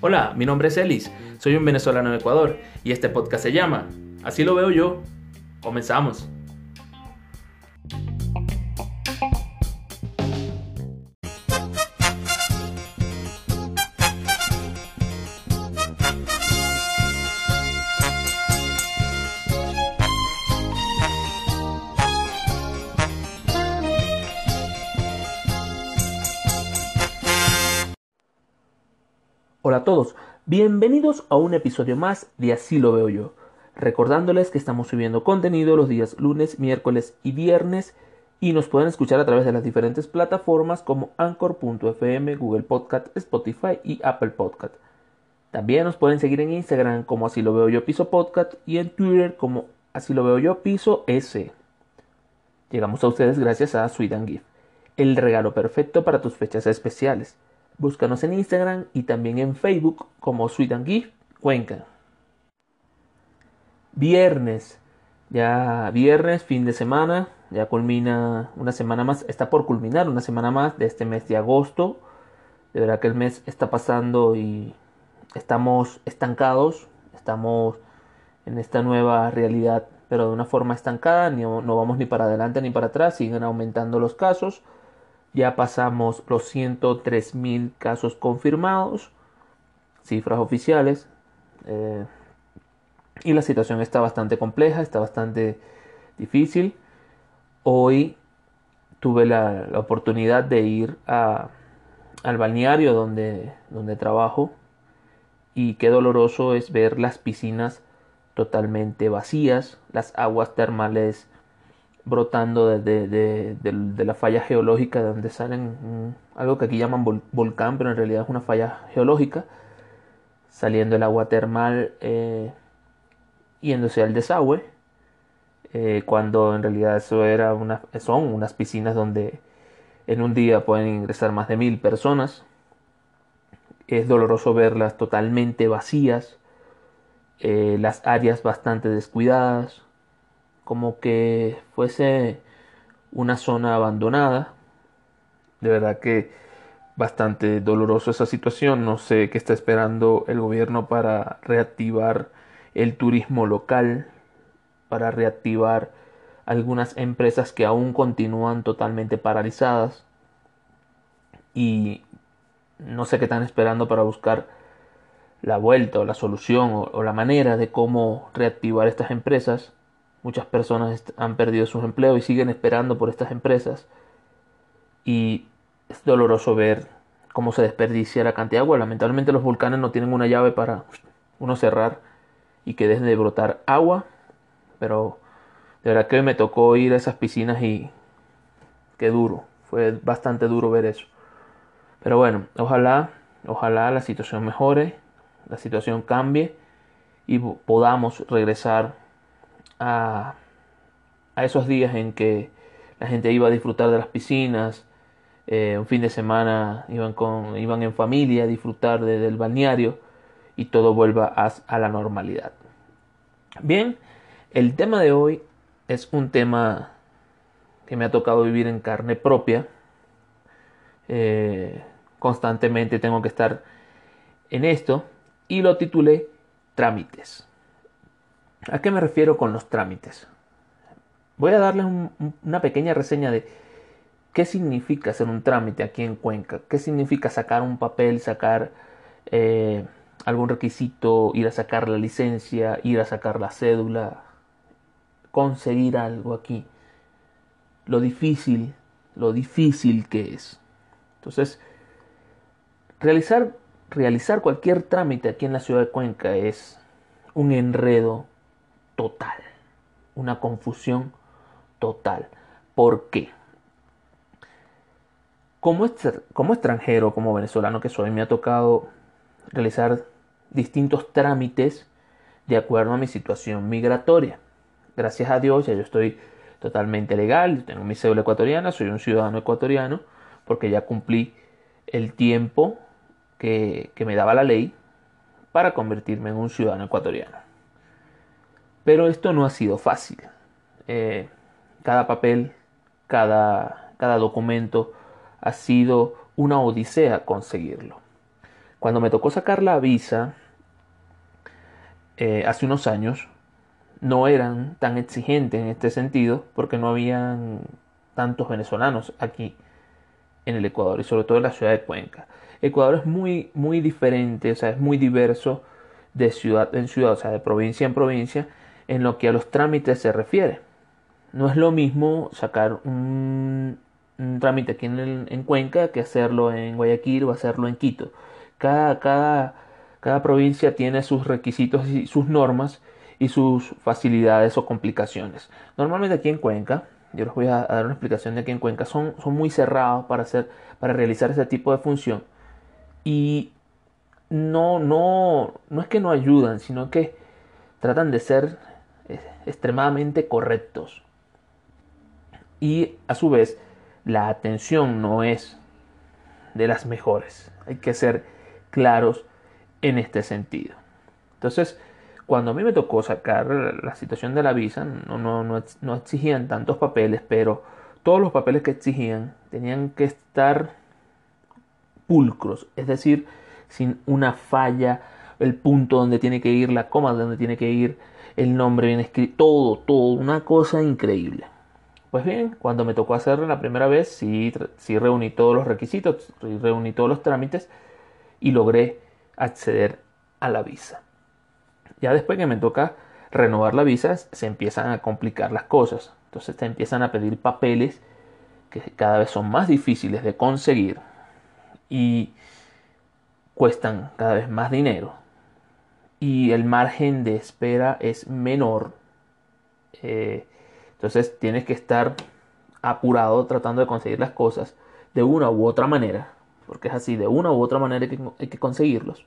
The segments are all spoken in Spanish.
Hola, mi nombre es Elis, soy un venezolano de Ecuador y este podcast se llama Así lo veo yo. Comenzamos. Bienvenidos a un episodio más de Así lo veo yo. Recordándoles que estamos subiendo contenido los días lunes, miércoles y viernes y nos pueden escuchar a través de las diferentes plataformas como Anchor.fm, Google Podcast, Spotify y Apple Podcast. También nos pueden seguir en Instagram como Así lo veo yo piso podcast y en Twitter como Así lo veo yo piso S. Llegamos a ustedes gracias a Sweet Gift, el regalo perfecto para tus fechas especiales. Búscanos en Instagram y también en Facebook como Sweet and Cuenca. Viernes, ya viernes, fin de semana, ya culmina una semana más, está por culminar una semana más de este mes de agosto. De verdad que el mes está pasando y estamos estancados, estamos en esta nueva realidad, pero de una forma estancada, no vamos ni para adelante ni para atrás, siguen aumentando los casos. Ya pasamos los 103 mil casos confirmados, cifras oficiales. Eh, y la situación está bastante compleja, está bastante difícil. Hoy tuve la, oportunidad de ir al balneario donde, donde trabajo y qué doloroso es ver las piscinas totalmente vacías, las aguas termales brotando de, de, de, la falla geológica de donde salen algo que aquí llaman volcán, pero en realidad es una falla geológica, saliendo el agua termal eh, yéndose al desagüe, eh, cuando en realidad eso era son unas piscinas donde en un día pueden ingresar más de mil personas. Es doloroso verlas totalmente vacías, eh, las áreas bastante descuidadas, como que fuese una zona abandonada. De verdad que bastante doloroso esa situación. No sé qué está esperando el gobierno para reactivar el turismo local, para reactivar algunas empresas que aún continúan totalmente paralizadas. Y no sé qué están esperando para buscar la vuelta o la solución o, o la manera de cómo reactivar estas empresas Muchas personas han perdido sus empleos y siguen esperando por estas empresas. Y es doloroso ver cómo se desperdicia la cantidad de agua. Lamentablemente los volcanes no tienen una llave para uno cerrar y que dejen de brotar agua. Pero de verdad que me tocó ir a esas piscinas y qué duro. Fue bastante duro ver eso. Pero bueno, ojalá, ojalá la situación mejore, la situación cambie y podamos regresar a, esos días en que la gente iba a disfrutar de las piscinas, eh, un fin de semana iban, con, iban en familia a disfrutar del balneario y todo vuelva a, la normalidad. Bien, el tema de hoy es un tema que me ha tocado vivir en carne propia. Eh, constantemente tengo que estar en esto y lo titulé Trámites. ¿A qué me refiero con los trámites? Voy a darles una pequeña reseña de qué significa hacer un trámite aquí en Cuenca, qué significa sacar un papel, sacar eh, algún requisito, ir a sacar la licencia, ir a sacar la cédula, conseguir algo aquí, lo difícil, lo difícil que es. Entonces, realizar, realizar cualquier trámite aquí en la ciudad de Cuenca es un enredo total, una confusión total. ¿Por qué? Como, extranjero, como venezolano que soy, me ha tocado realizar distintos trámites de acuerdo a mi situación migratoria. Gracias a Dios ya yo estoy totalmente legal, tengo mi cédula ecuatoriana, soy un ciudadano ecuatoriano, porque ya cumplí el tiempo que, que me daba la ley para convertirme en un ciudadano ecuatoriano. Pero esto no ha sido fácil. Eh, cada papel, cada cada documento ha sido una odisea conseguirlo. Cuando me tocó sacar la visa eh, hace unos años, no eran tan exigentes en este sentido porque no habían tantos venezolanos aquí en el Ecuador y sobre todo en la ciudad de Cuenca. Ecuador es muy, muy diferente, o sea, es muy diverso de ciudad en ciudad, o sea, de provincia en provincia, en lo que a los trámites se refiere. No es lo mismo sacar un, trámite aquí en, Cuenca que hacerlo en Guayaquil o hacerlo en Quito. Cada, cada, cada provincia tiene sus requisitos y sus normas y sus facilidades o complicaciones. Normalmente aquí en Cuenca, yo les voy a, dar una explicación de aquí en Cuenca, son, son muy cerrados para, hacer, para realizar ese tipo de función. Y no, no, no es que no ayudan, sino que tratan de ser extremadamente correctos. Y a su vez, la atención no es de las mejores. Hay que ser claros en este sentido. Entonces, cuando a mí me tocó sacar la situación de la visa, no, no, no, exigían tantos papeles, pero todos los papeles que exigían tenían que estar pulcros, es decir, sin una falla, el punto donde tiene que ir, la coma donde tiene que ir, el nombre bien escrito, todo, todo, una cosa increíble. Pues bien, cuando me tocó hacerlo la primera vez, sí, sí reuní todos los requisitos, reuní todos los trámites y logré acceder a la visa. Ya después que me toca renovar la visa, se empiezan a complicar las cosas. Entonces te empiezan a pedir papeles que cada vez son más difíciles de conseguir y cuestan cada vez más dinero. Y el margen de espera es menor. Eh, entonces tienes que estar apurado tratando de conseguir las cosas de una u otra manera. Porque es así, de una u otra manera hay que conseguirlos.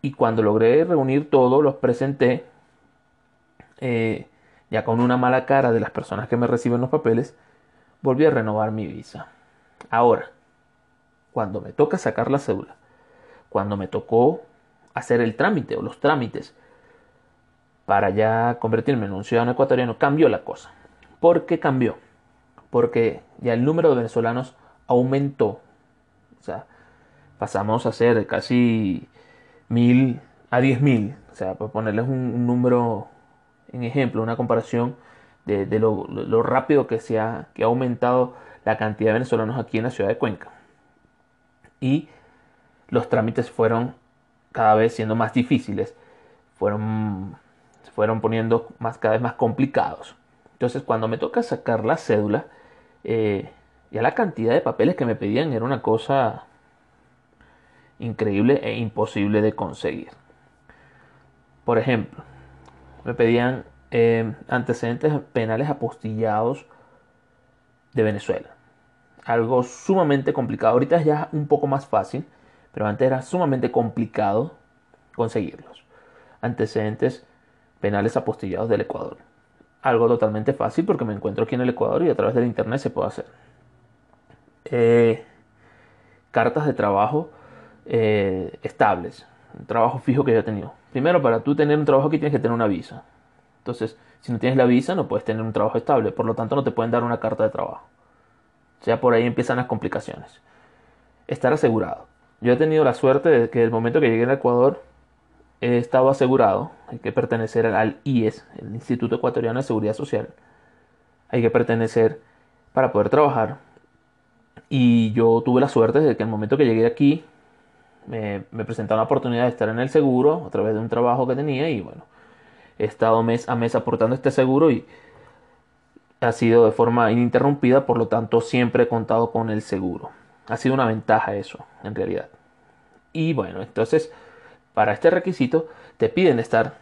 Y cuando logré reunir todo, los presenté eh, ya con una mala cara de las personas que me reciben los papeles, volví a renovar mi visa. Ahora, cuando me toca sacar la cédula, cuando me tocó hacer el trámite o los trámites para ya convertirme en un ciudadano ecuatoriano, cambió la cosa. ¿Por qué cambió? Porque ya el número de venezolanos aumentó. O sea, pasamos a ser casi mil a diez mil. O sea, para ponerles un, número en ejemplo, una comparación de, lo, rápido que se ha, que ha aumentado la cantidad de venezolanos aquí en la ciudad de Cuenca. Y los trámites fueron cada vez siendo más difíciles, fueron, se fueron poniendo más, cada vez más complicados. Entonces, cuando me toca sacar la cédula, eh, ya la cantidad de papeles que me pedían era una cosa increíble e imposible de conseguir. Por ejemplo, me pedían eh, antecedentes penales apostillados de Venezuela. Algo sumamente complicado. Ahorita es ya un poco más fácil, pero antes era sumamente complicado conseguirlos. Antecedentes penales apostillados del Ecuador. Algo totalmente fácil porque me encuentro aquí en el Ecuador y a través del Internet se puede hacer. Eh, cartas de trabajo eh, estables, un trabajo fijo que yo he tenido. Primero, para tú tener un trabajo aquí tienes que tener una visa. Entonces, si no tienes la visa, no puedes tener un trabajo estable. Por lo tanto, no te pueden dar una carta de trabajo. O sea, por ahí empiezan las complicaciones. Estar asegurado. Yo he tenido la suerte de que el momento que llegué al Ecuador he estado asegurado. Hay que pertenecer al IES, el Instituto Ecuatoriano de Seguridad Social. Hay que pertenecer para poder trabajar. Y yo tuve la suerte de que el momento que llegué aquí me, me presentaron la oportunidad de estar en el seguro a través de un trabajo que tenía y bueno, he estado mes a mes aportando este seguro y ha sido de forma ininterrumpida, por lo tanto siempre he contado con el seguro. Ha sido una ventaja eso, en realidad. Y bueno, entonces, para este requisito te piden estar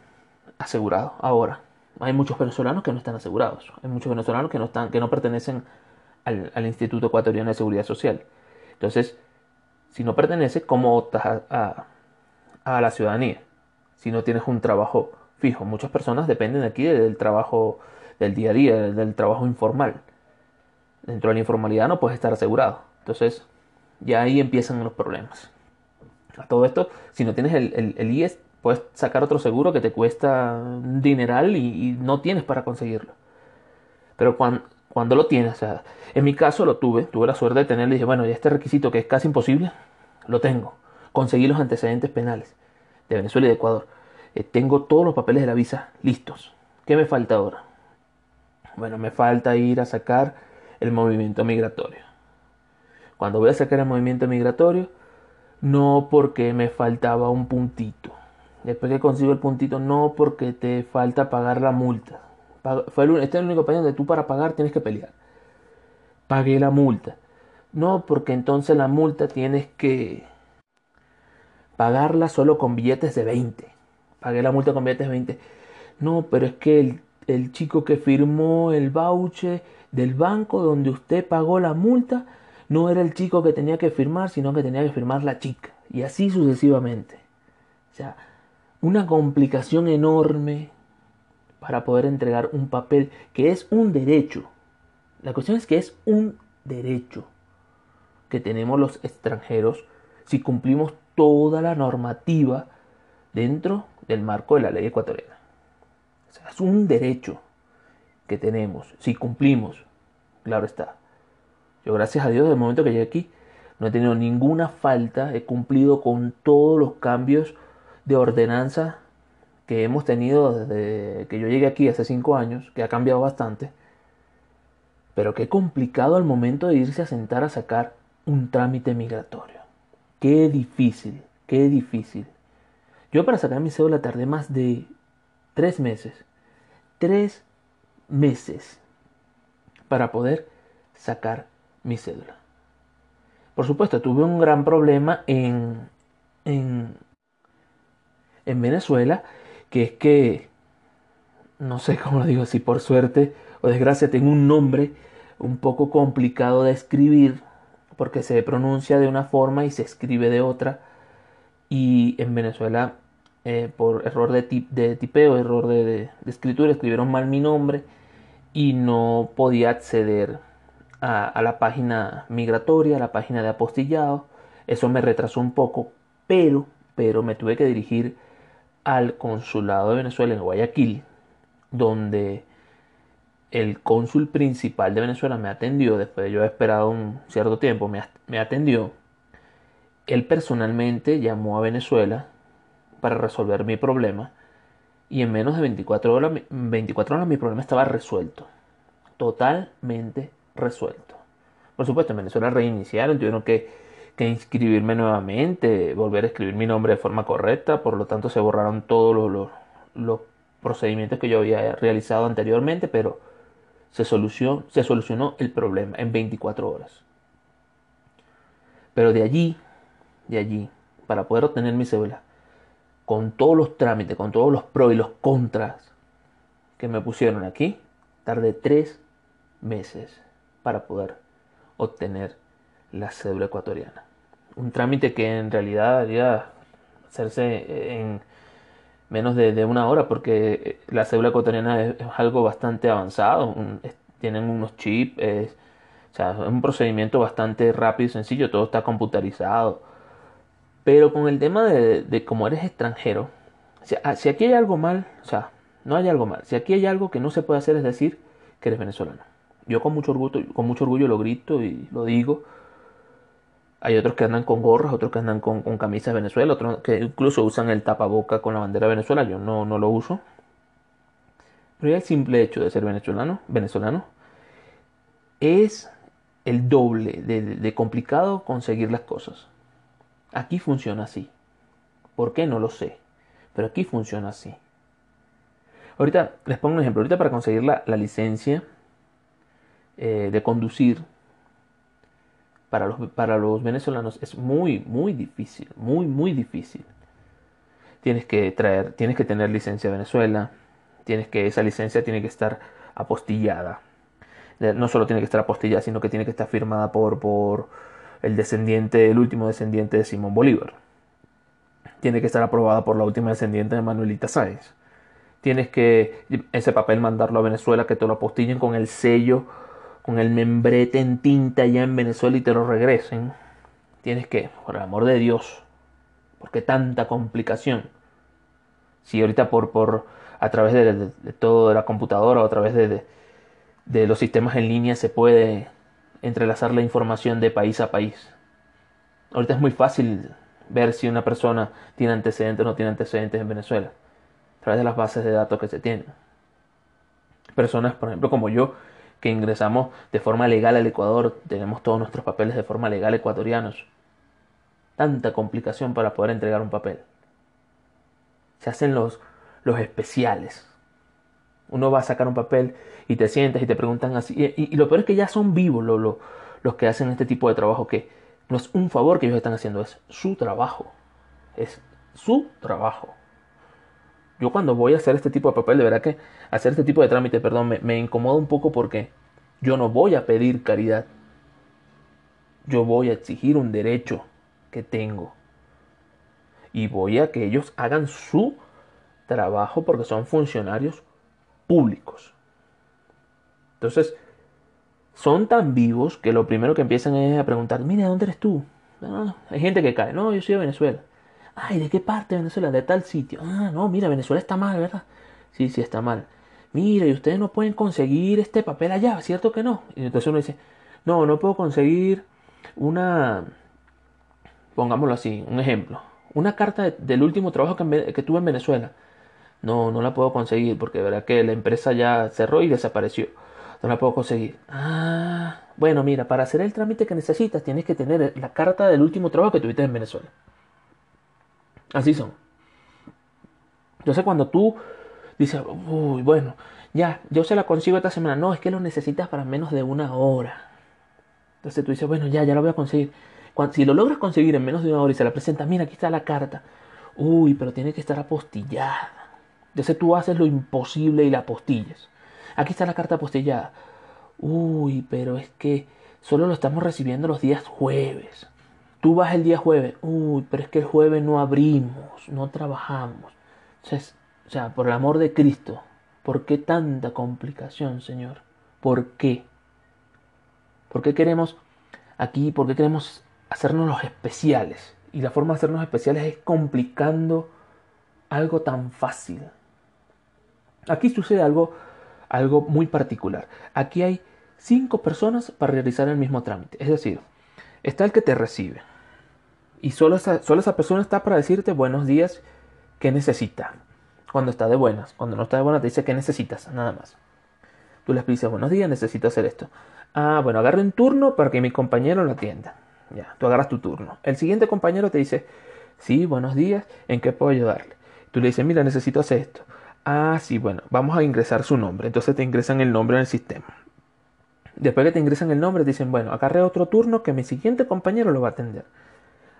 asegurado. Ahora, hay muchos venezolanos que no están asegurados. Hay muchos venezolanos que no, están, que no pertenecen al, Instituto Ecuatoriano de Seguridad Social. Entonces, si no perteneces, ¿cómo optas a, la ciudadanía? Si no tienes un trabajo fijo. Muchas personas dependen aquí del trabajo del día a día, del trabajo informal. Dentro de la informalidad no puedes estar asegurado. Entonces, ya ahí empiezan los problemas. A todo esto, si no tienes el, el, IES, puedes sacar otro seguro que te cuesta un dineral y, no tienes para conseguirlo. Pero cuando, cuando lo tienes, o en mi caso lo tuve, tuve la suerte de tenerlo y dije, bueno, ya este requisito que es casi imposible, lo tengo. Conseguí los antecedentes penales de Venezuela y de Ecuador. Eh, tengo todos los papeles de la visa listos. ¿Qué me falta ahora? Bueno, me falta ir a sacar el movimiento migratorio. Cuando voy a sacar el movimiento migratorio, no porque me faltaba un puntito. Después que consigo el puntito, no porque te falta pagar la multa. Este es el único país donde tú para pagar tienes que pelear. Pagué la multa. No, porque entonces la multa tienes que pagarla solo con billetes de 20. Pagué la multa con billetes de 20. No, pero es que el, el chico que firmó el voucher del banco donde usted pagó la multa no era el chico que tenía que firmar, sino que tenía que firmar la chica. Y así sucesivamente. O sea, una complicación enorme para poder entregar un papel que es un derecho. La cuestión es que es un derecho que tenemos los extranjeros si cumplimos toda la normativa dentro del marco de la ley ecuatoriana. O sea, es un derecho que tenemos si cumplimos. Claro está. Yo gracias a Dios, desde el momento que llegué aquí, no he tenido ninguna falta, he cumplido con todos los cambios de ordenanza que hemos tenido desde que yo llegué aquí hace cinco años, que ha cambiado bastante, pero qué complicado al momento de irse a sentar a sacar un trámite migratorio. Qué difícil, qué difícil. Yo para sacar mi cédula tardé más de tres meses. Tres meses para poder sacar mi cédula. Por supuesto, tuve un gran problema en, en, en Venezuela, que es que, no sé cómo lo digo, si por suerte o desgracia tengo un nombre un poco complicado de escribir, porque se pronuncia de una forma y se escribe de otra. Y en Venezuela, eh, por error de, de tipeo, error de, escritura, escribieron mal mi nombre y no podía acceder a, la página migratoria, a la página de apostillado. Eso me retrasó un poco, pero, pero me tuve que dirigir al consulado de Venezuela en Guayaquil, donde el cónsul principal de Venezuela me atendió, después de yo haber esperado un cierto tiempo, me, me atendió. Él personalmente llamó a Venezuela para resolver mi problema y en menos de 24 horas, 24 horas mi problema estaba resuelto. Totalmente resuelto. Por supuesto, en Venezuela reiniciaron, tuvieron que, inscribirme nuevamente, volver a escribir mi nombre de forma correcta, por lo tanto se borraron todos los procedimientos que yo había realizado anteriormente, pero se solucionó, se solucionó el problema en 24 horas. Pero de allí, de allí, para poder obtener mi cédula, con todos los trámites, con todos los pros y los contras que me pusieron aquí, tardé tres meses para poder obtener la cédula ecuatoriana. Un trámite que en realidad debería hacerse en menos de, una hora porque la cédula ecuatoriana es, algo bastante avanzado. tienen unos chips, es, o sea, es un procedimiento bastante rápido y sencillo, todo está computarizado. Pero con el tema de, como eres extranjero, si, ah, si aquí hay algo mal, o sea, no hay algo mal. Si aquí hay algo que no se puede hacer es decir que eres venezolano. Yo con mucho orgullo, con mucho orgullo lo grito y lo digo. Hay otros que andan con gorras, otros que andan con, camisas de Venezuela, otros que incluso usan el tapaboca con la bandera de Venezuela. Yo no, no lo uso. Pero ya el simple hecho de ser venezolano, venezolano es el doble de, de complicado conseguir las cosas. Aquí funciona así. ¿Por qué? No lo sé. Pero aquí funciona así. Ahorita les pongo un ejemplo. Ahorita para conseguir la, la licencia eh, de conducir para los, para los venezolanos es muy, muy difícil, muy, muy difícil. Tienes que traer, tienes que tener licencia de Venezuela, tienes que, esa licencia tiene que estar apostillada. No solo tiene que estar apostillada, sino que tiene que estar firmada por, por el descendiente, el último descendiente de Simón Bolívar. Tiene que estar aprobada por la última descendiente de Manuelita Sáenz. Tienes que ese papel mandarlo a Venezuela, que te lo apostillen con el sello con el membrete en tinta allá en Venezuela y te lo regresen, tienes que, por el amor de Dios, ¿por qué tanta complicación? Si ahorita por, por a través de, todo de la computadora o a través de, de los sistemas en línea se puede entrelazar la información de país a país. Ahorita es muy fácil ver si una persona tiene antecedentes o no tiene antecedentes en Venezuela, a través de las bases de datos que se tienen. Personas, por ejemplo, como yo, que ingresamos de forma legal al Ecuador, tenemos todos nuestros papeles de forma legal ecuatorianos. Tanta complicación para poder entregar un papel. Se hacen los, los especiales. Uno va a sacar un papel y te sientas y te preguntan así. Y, lo peor es que ya son vivos los que hacen este tipo de trabajo, que no es un favor que ellos están haciendo, es su trabajo. Es su trabajo. Yo cuando voy a hacer este tipo de papel, de verdad que hacer este tipo de trámite, perdón, me, me incomoda un poco porque yo no voy a pedir caridad. Yo voy a exigir un derecho que tengo. Y voy a que ellos hagan su trabajo porque son funcionarios públicos. Entonces, son tan vivos que lo primero que empiezan es a preguntar, mira, ¿dónde eres tú? hay gente que cae, no, yo soy de Venezuela. Ay, ¿de qué parte de Venezuela? De tal sitio. Ah, no, mira, Venezuela está mal, ¿verdad? Sí, sí, está mal. Mira, y ustedes no pueden conseguir este papel allá, ¿cierto que no? Y entonces uno dice, no, no puedo conseguir una, pongámoslo así, un ejemplo, una carta del último trabajo que, que tuve en Venezuela. No, no la puedo conseguir porque verá que la empresa ya cerró y desapareció. No la puedo conseguir. Ah, bueno, mira, para hacer el trámite que necesitas tienes que tener la carta del último trabajo que tuviste en Venezuela. Así son. Entonces cuando tú dices, uy, bueno, ya, yo se la consigo esta semana. No, es que lo necesitas para menos de una hora. Entonces tú dices, bueno, ya, ya lo voy a conseguir. si lo logras conseguir en menos de una hora y se la presenta, mira, aquí está la carta. Uy, pero tiene que estar apostillada. Entonces tú haces lo imposible y la apostillas. Aquí está la carta apostillada. Uy, pero es que solo lo estamos recibiendo los días jueves. Tú vas el día jueves. Uy, pero es que el jueves no abrimos, no trabajamos. o sea, por el amor de Cristo, ¿por qué tanta complicación, Señor? ¿Por qué? ¿Por qué queremos aquí, por qué queremos hacernos los especiales? Y la forma de hacernos especiales es complicando algo tan fácil. Aquí sucede algo, algo muy particular. Aquí hay cinco personas para realizar el mismo trámite. Es decir, está el que te recibe. Y solo esa, solo esa persona está para decirte buenos días, ¿qué necesita? Cuando está de buenas. Cuando no está de buenas te dice qué necesitas, nada más. Tú le dices buenos días, necesito hacer esto. Ah, bueno, agarre un turno para que mi compañero lo atienda. Ya, tú agarras tu turno. El siguiente compañero te dice, sí, buenos días, ¿en qué puedo ayudarle? Tú le dices, mira, necesito hacer esto. Ah, sí, bueno, vamos a ingresar su nombre. Entonces te ingresan el nombre en el sistema. Después que te ingresan el nombre, dicen, bueno, agarré otro turno que mi siguiente compañero lo va a atender.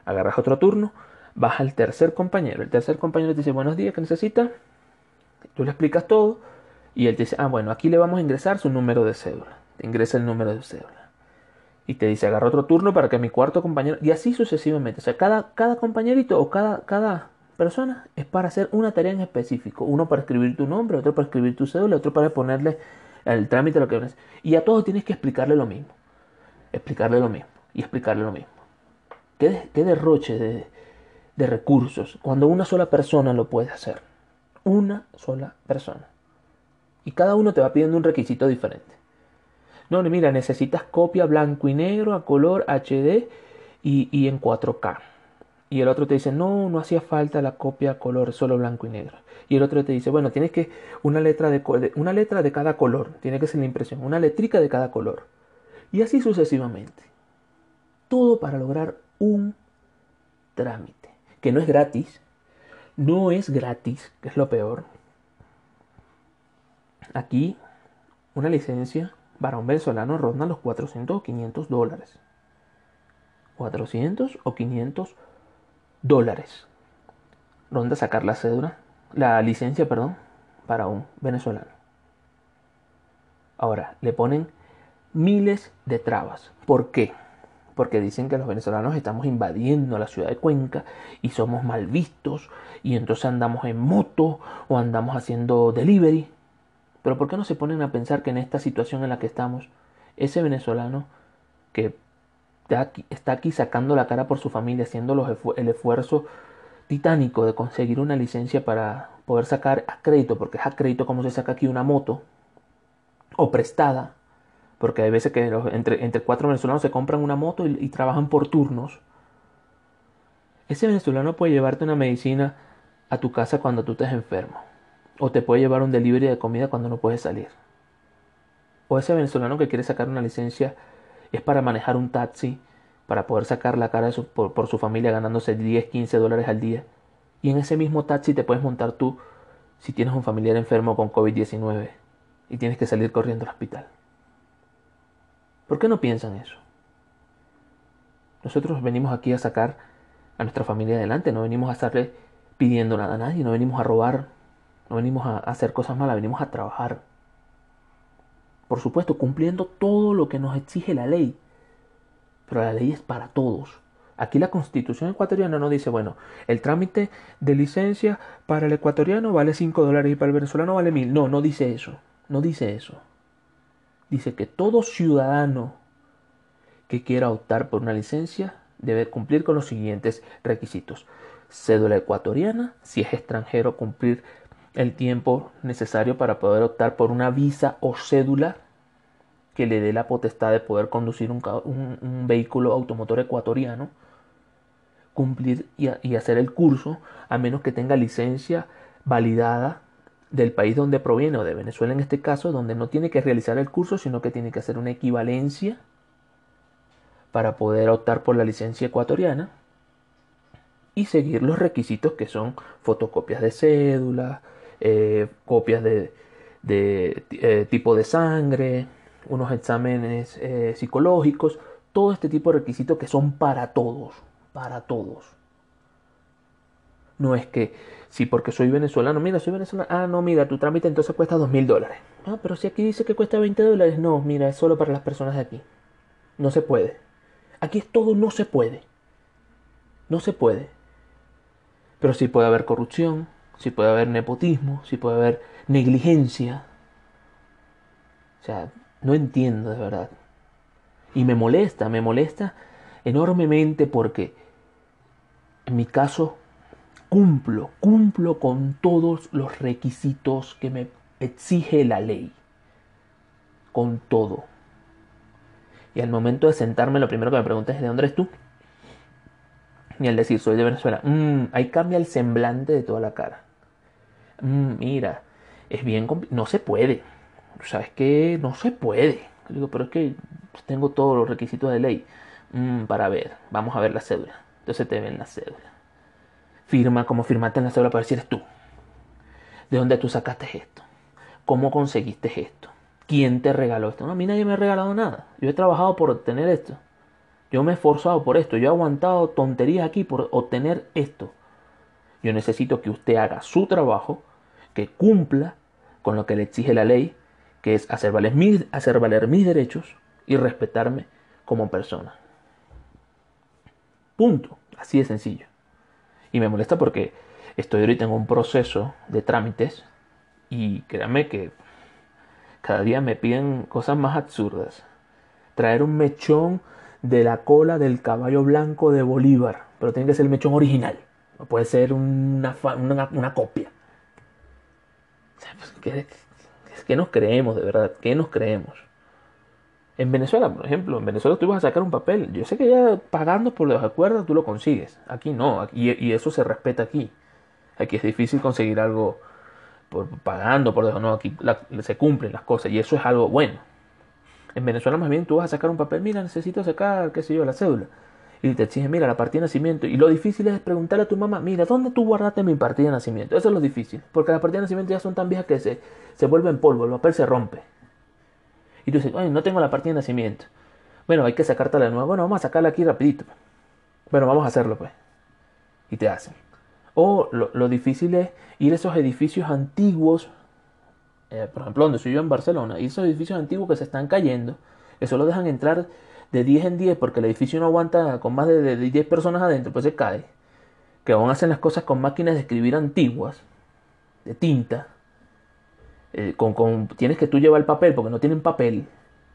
Agarras otro turno, vas al tercer compañero. El tercer compañero te dice, buenos días, ¿qué necesita? Tú le explicas todo y él te dice, ah, bueno, aquí le vamos a ingresar su número de cédula. Te ingresa el número de cédula. Y te dice, agarra otro turno para que mi cuarto compañero... Y así sucesivamente. O sea, cada, cada compañerito o cada, cada personas es para hacer una tarea en específico. Uno para escribir tu nombre, otro para escribir tu cédula, otro para ponerle el trámite lo que Y a todos tienes que explicarle lo mismo. Explicarle lo mismo. Y explicarle lo mismo. Qué, derroche de, recursos cuando una sola persona lo puede hacer. Una sola persona. Y cada uno te va pidiendo un requisito diferente. No, mira, necesitas copia blanco y negro a color HD y, en 4K. Y el otro te dice, no, no hacía falta la copia color, solo blanco y negro. Y el otro te dice, bueno, tienes que una letra de, una letra de cada color, tiene que ser la impresión, una letrica de cada color. Y así sucesivamente. Todo para lograr un trámite, que no es gratis, no es gratis, que es lo peor. Aquí, una licencia para un venezolano ronda los 400 o 500 dólares. 400 o 500 dólares. Ronda sacar la cédula, la licencia, perdón, para un venezolano. Ahora, le ponen miles de trabas. ¿Por qué? Porque dicen que los venezolanos estamos invadiendo la ciudad de Cuenca y somos mal vistos y entonces andamos en moto o andamos haciendo delivery. Pero ¿por qué no se ponen a pensar que en esta situación en la que estamos, ese venezolano que está aquí sacando la cara por su familia, haciendo el esfuerzo titánico de conseguir una licencia para poder sacar a crédito, porque es a crédito como se saca aquí una moto, o prestada, Porque hay veces que entre, entre cuatro venezolanos se compran una moto y, trabajan por turnos. Ese venezolano puede llevarte una medicina a tu casa cuando tú estés enfermo. O te puede llevar un delivery de comida cuando no puedes salir. O ese venezolano que quiere sacar una licencia es para manejar un taxi, para poder sacar la cara por, su familia ganándose 10, 15 dólares al día. Y en ese mismo taxi te puedes montar tú si tienes un familiar enfermo con COVID-19 y tienes que salir corriendo al hospital. ¿Por qué no piensan eso? Nosotros venimos aquí a sacar a nuestra familia adelante, no venimos a estarle pidiendo nada a nadie, no venimos a robar, no venimos a hacer cosas malas, venimos a trabajar. Por supuesto, cumpliendo todo lo que nos exige la ley. Pero la ley es para todos. Aquí la constitución ecuatoriana no dice, bueno, el trámite de licencia para el ecuatoriano vale 5 dólares y para el venezolano vale 1000. No, no dice eso. No dice eso. Dice que todo ciudadano que quiera optar por una licencia debe cumplir con los siguientes requisitos. Cédula ecuatoriana, si es extranjero, cumplir el tiempo necesario para poder optar por una visa o cédula que le dé la potestad de poder conducir un, vehículo automotor ecuatoriano, cumplir y, y hacer el curso, a menos que tenga licencia validada del país donde proviene o de Venezuela en este caso, donde no tiene que realizar el curso, sino que tiene que hacer una equivalencia para poder optar por la licencia ecuatoriana y seguir los requisitos que son fotocopias de cédula, eh, copias de, eh, tipo de sangre, unos exámenes eh, psicológicos, todo este tipo de requisitos que son para todos, para todos. No es que, si porque soy venezolano, mira, soy venezolano, ah, no, mira, tu trámite entonces cuesta dos mil dólares. Ah, pero si aquí dice que cuesta 20 dólares, no, mira, es solo para las personas de aquí. No se puede. Aquí es todo no se puede. No se puede. Pero sí puede haber corrupción, si puede haber nepotismo, si puede haber negligencia. O sea, no entiendo de verdad. Y me molesta, me molesta enormemente porque en mi caso cumplo, cumplo con todos los requisitos que me exige la ley. Con todo. Y al momento de sentarme, lo primero que me preguntas es ¿de dónde eres tú? Y al decir soy de Venezuela, mm, ahí cambia el semblante de toda la cara. Mm, mira, es bien no se puede. ¿Sabes qué? No se puede. digo, pero es que tengo todos los requisitos de ley. Mm, para ver, vamos a ver la cédula. Entonces te ven la cédula. Firma como firmaste en la cédula para eres tú. ¿De dónde tú sacaste esto? ¿Cómo conseguiste esto? ¿Quién te regaló esto? No, a mí nadie me ha regalado nada. Yo he trabajado por obtener esto. Yo me he esforzado por esto. Yo he aguantado tonterías aquí por obtener esto. Yo necesito que usted haga su trabajo, que cumpla con lo que le exige la ley, que es hacer valer, mis, hacer valer mis derechos y respetarme como persona. Punto. Así de sencillo. Y me molesta porque estoy ahorita en un proceso de trámites y créanme que cada día me piden cosas más absurdas. Traer un mechón de la cola del caballo blanco de Bolívar, pero tiene que ser el mechón original. No puede ser una, una, copia. ¿qué, ¿Qué nos creemos de verdad? ¿Qué nos creemos? En Venezuela, por ejemplo, en Venezuela tú vas a sacar un papel. Yo sé que ya pagando por los acuerdos tú lo consigues. Aquí no, y eso se respeta aquí. Aquí es difícil conseguir algo por pagando por debajo. No, aquí se cumplen las cosas y eso es algo bueno. En Venezuela más bien tú vas a sacar un papel, mira, necesito sacar, qué sé yo, la cédula y te exigen, mira, la partida de nacimiento. Y lo difícil es preguntarle a tu mamá, mira, ¿dónde tú guardaste mi partida de nacimiento? Eso es lo difícil, porque las partidas de nacimiento ya son tan viejas que se, se vuelven polvo, el papel se rompe. Y tú dices, ay, no tengo la partida de nacimiento. Bueno, hay que sacártela de nuevo. Bueno, vamos a sacarla aquí rapidito. Bueno, vamos a hacerlo, pues. Y te hacen. O lo, difícil es ir a esos edificios antiguos, eh, por ejemplo, donde soy yo en Barcelona, y esos edificios antiguos que se están cayendo, que solo dejan entrar de 10 en 10 porque el edificio no aguanta con más de, 10 personas adentro, pues se cae. Que aún hacen las cosas con máquinas de escribir antiguas, de tinta. Eh, con, tienes que tú llevar el papel porque no tienen papel.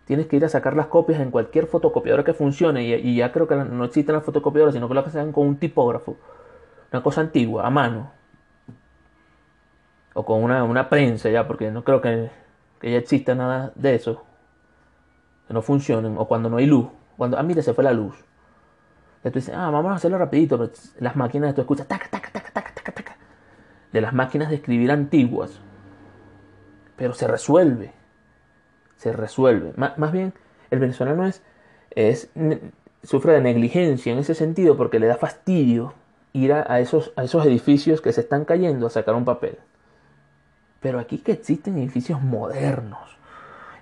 Tienes que ir a sacar las copias en cualquier fotocopiadora que funcione. Y, ya creo que no existen las fotocopiadoras, sino que lo hacen con un tipógrafo. Una cosa antigua, a mano. O con una, una prensa ya, porque no creo que, ya exista nada de eso que no funcionen, o cuando no hay luz, cuando, ah, mira, se fue la luz. Entonces dices, ah, vamos a hacerlo rapidito, pero las máquinas, tú escuchas, taca, taca, taca, taca, taca, taca, de las máquinas de escribir antiguas. Pero se resuelve, se resuelve. más bien, el venezolano es, es, sufre de negligencia en ese sentido porque le da fastidio ir a, esos, a esos edificios que se están cayendo a sacar un papel. Pero aquí que existen edificios modernos,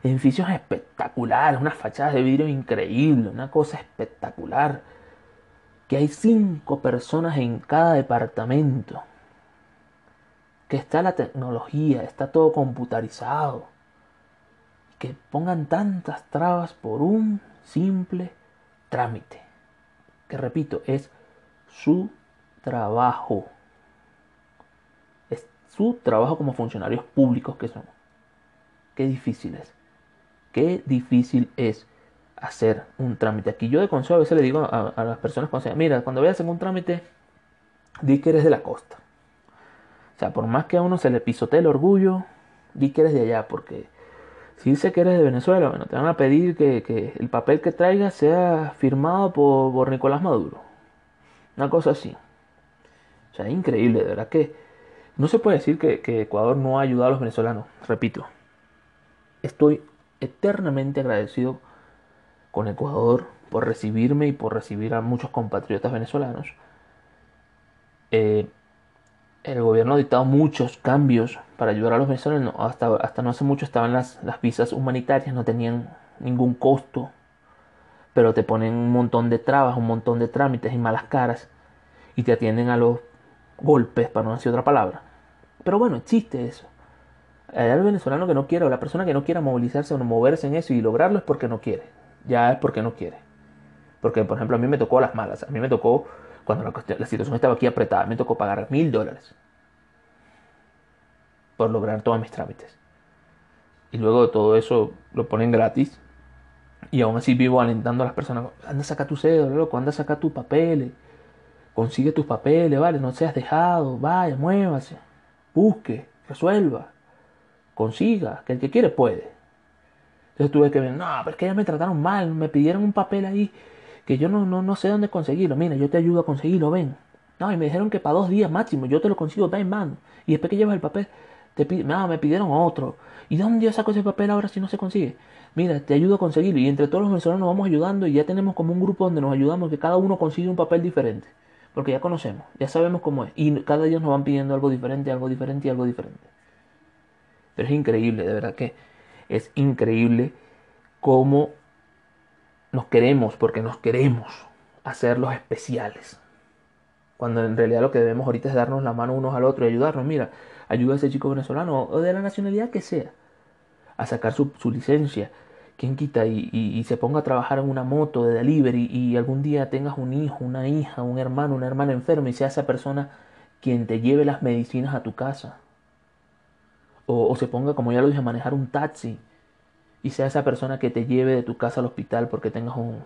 edificios espectaculares, unas fachadas de vidrio increíbles, una cosa espectacular, que hay cinco personas en cada departamento, que está la tecnología, está todo computarizado, que pongan tantas trabas por un simple trámite, que repito, es su trabajo. Es su trabajo como funcionarios públicos que son. Qué difícil es. Qué difícil es hacer un trámite. Aquí yo de consejo a veces le digo a, las personas, mira, cuando vayas en un trámite, di que eres de la costa. O sea, por más que a uno se le pisotee el orgullo, di que eres de allá, porque si dice que eres de Venezuela, bueno, te van a pedir que, el papel que traigas sea firmado por, por Nicolás Maduro. Una cosa así. O sea, increíble, de verdad que no se puede decir que, Ecuador no ha ayudado a los venezolanos. Repito, estoy eternamente agradecido con Ecuador por recibirme y por recibir a muchos compatriotas venezolanos. Eh, el gobierno ha dictado muchos cambios para ayudar a los venezolanos. Hasta, hasta no hace mucho estaban las, las visas humanitarias, no tenían ningún costo, pero te ponen un montón de trabas, un montón de trámites y malas caras y te atienden a los golpes, para no decir otra palabra. Pero bueno, existe eso. El venezolano que no quiere, o la persona que no quiera movilizarse o moverse en eso y lograrlo es porque no quiere. Ya es porque no quiere. Porque, por ejemplo, a mí me tocó las malas. A mí me tocó, cuando la, situación estaba aquí apretada, me tocó pagar mil dólares por lograr todos mis trámites. Y luego de todo eso lo ponen gratis. Y aún así vivo alentando a las personas, anda a sacar tu cédula, loco, anda a sacar tus papeles Consigue tus papeles, ¿vale? No seas dejado, vaya, muévase, busque, resuelva, consiga, que el que quiere puede. Entonces tuve que ver, no, pero es que ya me trataron mal, me pidieron un papel ahí que yo no, no, no sé dónde conseguirlo. Mira, yo te ayudo a conseguirlo, ven. No, y me dijeron que para dos días máximo, yo te lo consigo, ven, en mano. Y después que llevas el papel, te pide, no, me pidieron otro. ¿Y dónde yo saco ese papel ahora si no se consigue? Mira, te ayudo a conseguirlo. Y entre todos los venezolanos nos vamos ayudando y ya tenemos como un grupo donde nos ayudamos, que cada uno consigue un papel diferente porque ya conocemos, ya sabemos cómo es. Y cada día nos van pidiendo algo diferente, algo diferente y algo diferente. Pero es increíble, de verdad que es increíble cómo nos queremos, porque nos queremos hacer los especiales. Cuando en realidad lo que debemos ahorita es darnos la mano unos al otro y ayudarnos. Mira, ayuda a ese chico venezolano o de la nacionalidad que sea a sacar su, su licencia, ¿Quién quita y, se ponga a trabajar en una moto de delivery y algún día tengas un hijo, una hija, un hermano, una hermana enferma y sea esa persona quien te lleve las medicinas a tu casa? O, se ponga, como ya lo dije, a manejar un taxi y sea esa persona que te lleve de tu casa al hospital porque tengas un,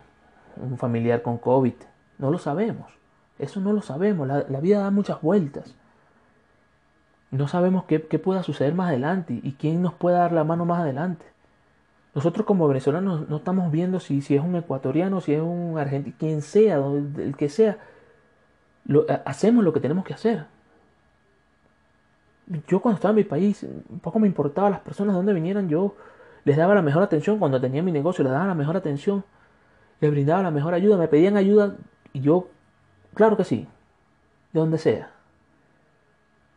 familiar con COVID. No lo sabemos. Eso no lo sabemos. La, vida da muchas vueltas. No sabemos qué, qué pueda suceder más adelante y quién nos pueda dar la mano más adelante. Nosotros como venezolanos no estamos viendo si, si es un ecuatoriano, si es un argentino, quien sea, el que sea. Lo, hacemos lo que tenemos que hacer. Yo cuando estaba en mi país, un poco me importaba las personas de donde vinieran, yo les daba la mejor atención cuando tenía mi negocio, les daba la mejor atención, les brindaba la mejor ayuda, me pedían ayuda y yo, claro que sí, de donde sea.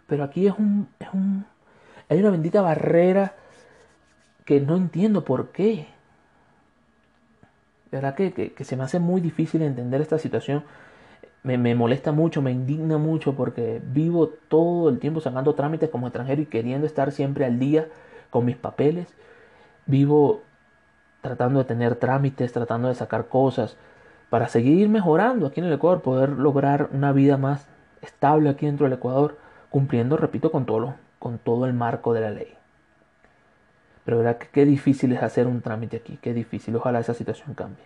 Pero aquí es un, es un, hay una bendita barrera que no entiendo por qué. De verdad que, se me hace muy difícil entender esta situación. Me, me, molesta mucho, me indigna mucho porque vivo todo el tiempo sacando trámites como extranjero y queriendo estar siempre al día con mis papeles. Vivo tratando de tener trámites, tratando de sacar cosas para seguir mejorando aquí en el Ecuador, poder lograr una vida más estable aquí dentro del Ecuador, cumpliendo, repito, con todo, con todo el marco de la ley. Pero verdad que qué difícil es hacer un trámite aquí, qué difícil. Ojalá esa situación cambie.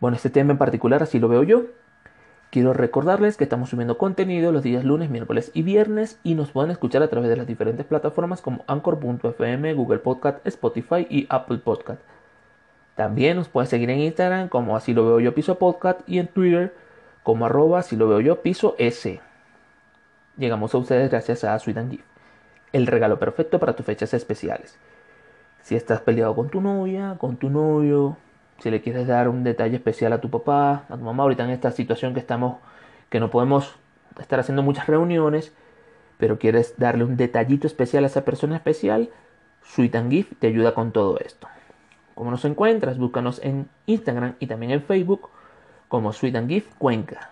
Bueno, este tema en particular así lo veo yo. Quiero recordarles que estamos subiendo contenido los días lunes, miércoles y viernes y nos pueden escuchar a través de las diferentes plataformas como Anchor.fm, Google Podcast, Spotify y Apple Podcast. También nos puedes seguir en Instagram como así lo veo yo piso podcast y en Twitter como arroba así lo veo yo piso S. Llegamos a ustedes gracias a Sweet Gift, el regalo perfecto para tus fechas especiales. Si estás peleado con tu novia, con tu novio, si le quieres dar un detalle especial a tu papá, a tu mamá, ahorita en esta situación que estamos, que no podemos estar haciendo muchas reuniones, pero quieres darle un detallito especial a esa persona especial, Sweet and Gift te ayuda con todo esto. ¿Cómo nos encuentras? Búscanos en Instagram y también en Facebook como Sweet and Gift Cuenca.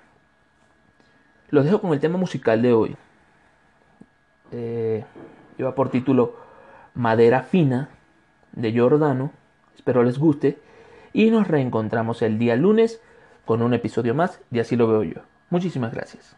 Los dejo con el tema musical de hoy. Eh, lleva por título Madera Fina de Giordano. Espero les guste. Y nos reencontramos el día lunes con un episodio más y así lo veo yo. Muchísimas gracias.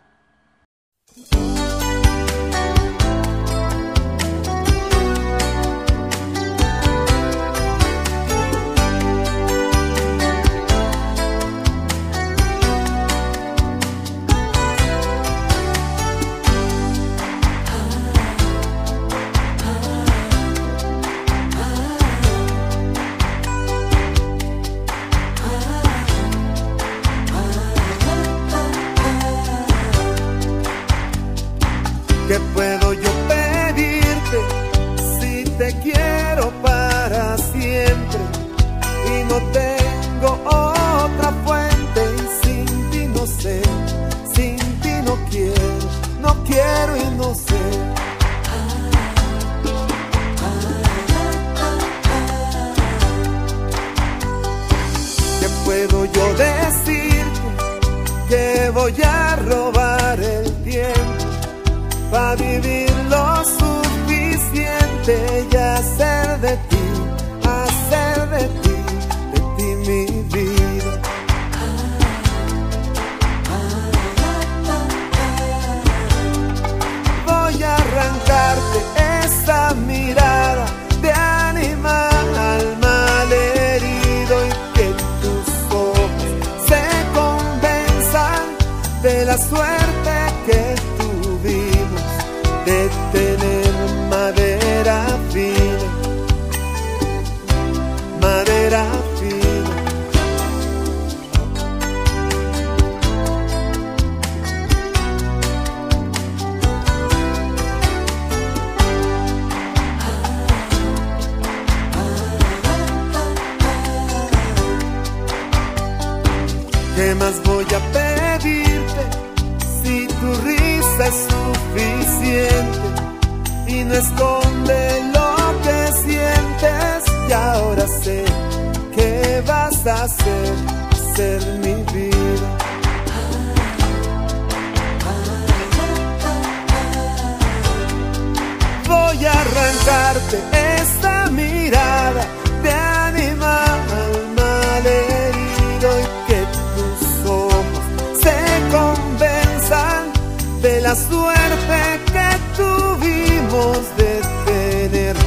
La suerte que tuvimos de tener